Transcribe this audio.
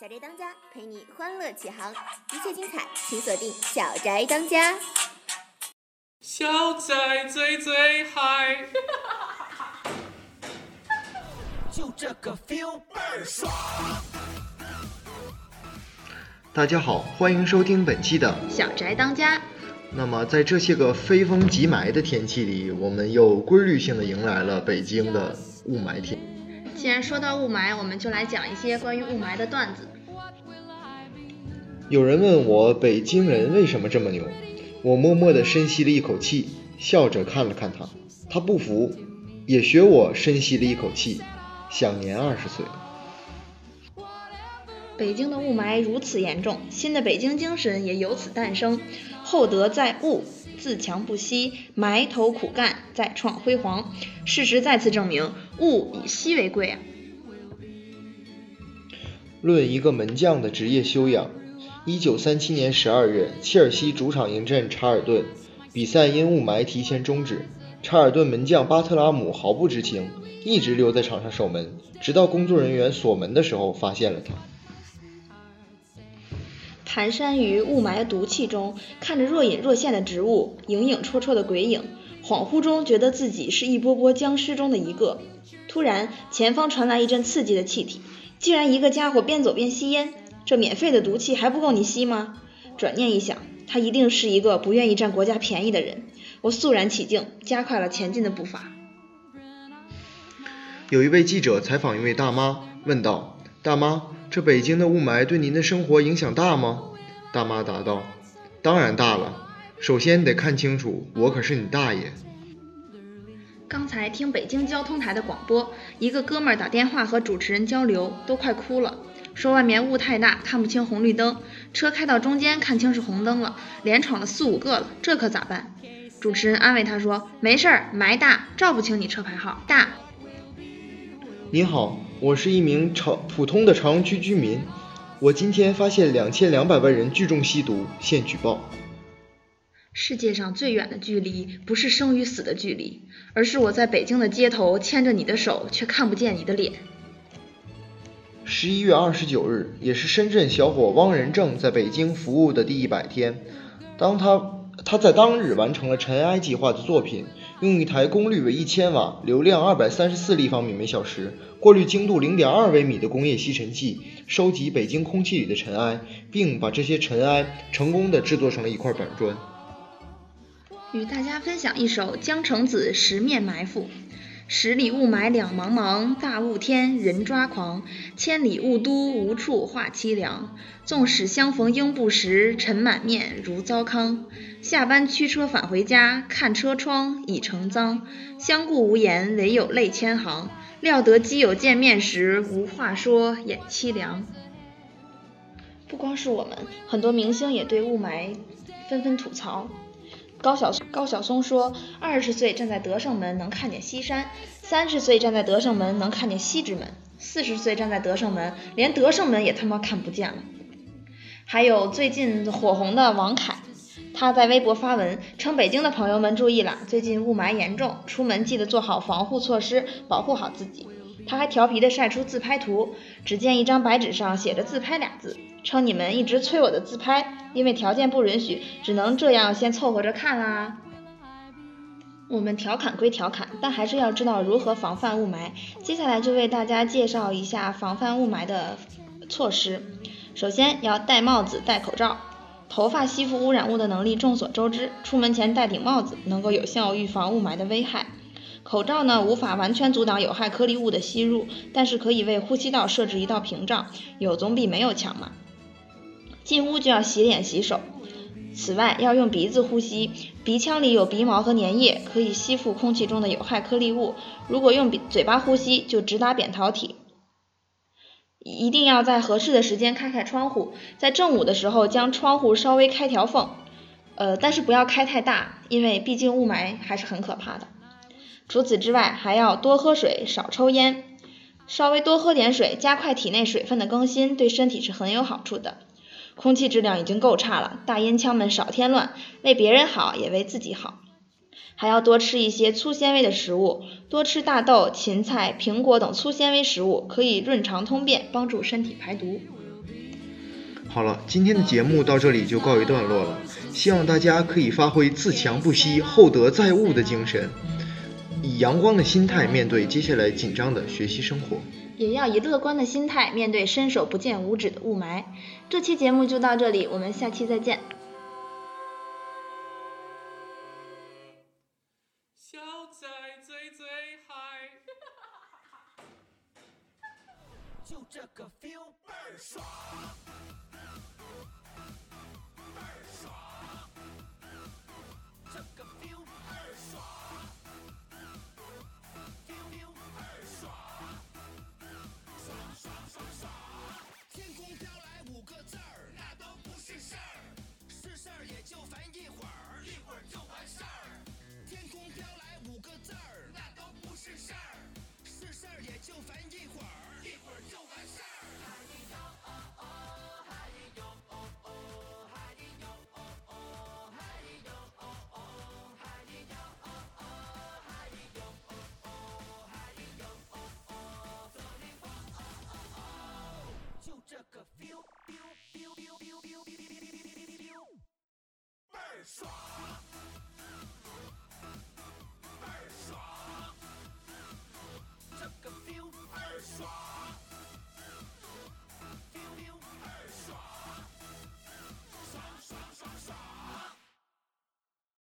小宅当家陪你欢乐起航，一切精彩请锁定《小宅当家》。小宅最最嗨，就这个 feel 倍儿爽。大家好，欢迎收听本期的。小宅当家，那么，在这些个非风即霾的天气里，我们又规律性的迎来了北京的雾霾天。既然说到雾霾，我们就来讲一些关于雾霾的段子。有人问我北京人为什么这么牛，我默默地深吸了一口气，笑着看了看他，他不服，也学我深吸了一口气，享年二十岁。北京的雾霾如此严重，新的北京精神也由此诞生。厚德载物，自强不息，埋头苦干，再创辉煌。事实再次证明，物以稀为贵啊！论一个门将的职业修养，一九三七年十二月，切尔西主场迎战查尔顿，比赛因雾霾提前终止。查尔顿门将巴特拉姆毫不知情，一直留在场上守门，直到工作人员锁门的时候发现了他。蹒跚于雾霾毒气中，看着若隐若现的植物，影影绰绰的鬼影，恍惚中觉得自己是一波波僵尸中的一个。突然，前方传来一阵刺激的气体，竟然一个家伙边走边吸烟。这免费的毒气还不够你吸吗？转念一想，他一定是一个不愿意占国家便宜的人。我肃然起敬，加快了前进的步伐。有一位记者采访一位大妈，问道：“大妈。”这北京的雾霾对您的生活影响大吗？大妈答道：“当然大了。首先得看清楚，我可是你大爷。”刚才听北京交通台的广播，一个哥们儿打电话和主持人交流，都快哭了，说外面雾太大，看不清红绿灯，车开到中间看清是红灯了，连闯了四五个了，这可咋办？主持人安慰他说：“没事儿，霾大，照不清你车牌号。”大。你好。我是一名常普通的朝阳区居民，我今天发现两千两百万人聚众吸毒，现举报。世界上最远的距离，不是生与死的距离，而是我在北京的街头牵着你的手，却看不见你的脸。十一月二十九日，也是深圳小伙汪仁正在北京服务的第一百天，当他。他在当日完成了尘埃计划的作品，用一台功率为一千瓦、流量二百三十四立方米每小时、过滤精度零点二微米的工业吸尘器，收集北京空气里的尘埃，并把这些尘埃成功的制作成了一块板砖。与大家分享一首江城子《十面埋伏》。十里雾霾两茫茫，大雾天人抓狂。千里雾都无处话凄凉。纵使相逢应不识，尘满面如糟糠。下班驱车返回家，看车窗已成脏。相顾无言，唯有泪千行。料得基友见面时，无话说眼凄凉。不光是我们，很多明星也对雾霾纷纷吐槽。高晓高晓松说：“二十岁站在德胜门能看见西山，三十岁站在德胜门能看见西直门，四十岁站在德胜门连德胜门也他妈看不见了。”还有最近火红的王凯，他在微博发文称：“北京的朋友们注意了，最近雾霾严重，出门记得做好防护措施，保护好自己。”他还调皮的晒出自拍图，只见一张白纸上写着“自拍”俩字。称你们一直催我的自拍，因为条件不允许，只能这样先凑合着看啦。我们调侃归调侃，但还是要知道如何防范雾霾。接下来就为大家介绍一下防范雾霾的措施。首先要戴帽子、戴口罩。头发吸附污染物的能力众所周知，出门前戴顶帽子能够有效预防雾霾的危害。口罩呢，无法完全阻挡有害颗粒物的吸入，但是可以为呼吸道设置一道屏障，有总比没有强嘛。进屋就要洗脸洗手，此外要用鼻子呼吸，鼻腔里有鼻毛和粘液，可以吸附空气中的有害颗粒物。如果用鼻嘴巴呼吸，就直达扁桃体。一定要在合适的时间开开窗户，在正午的时候将窗户稍微开条缝，呃，但是不要开太大，因为毕竟雾霾还是很可怕的。除此之外，还要多喝水，少抽烟，稍微多喝点水，加快体内水分的更新，对身体是很有好处的。空气质量已经够差了，大烟枪们少添乱，为别人好也为自己好。还要多吃一些粗纤维的食物，多吃大豆、芹菜、苹果等粗纤维食物，可以润肠通便，帮助身体排毒。好了，今天的节目到这里就告一段落了。希望大家可以发挥自强不息、厚德载物的精神，以阳光的心态面对接下来紧张的学习生活。也要以乐观的心态面对伸手不见五指的雾霾。这期节目就到这里，我们下期再见。小仔最最嗨。就这个 feel 倍儿爽，Strong.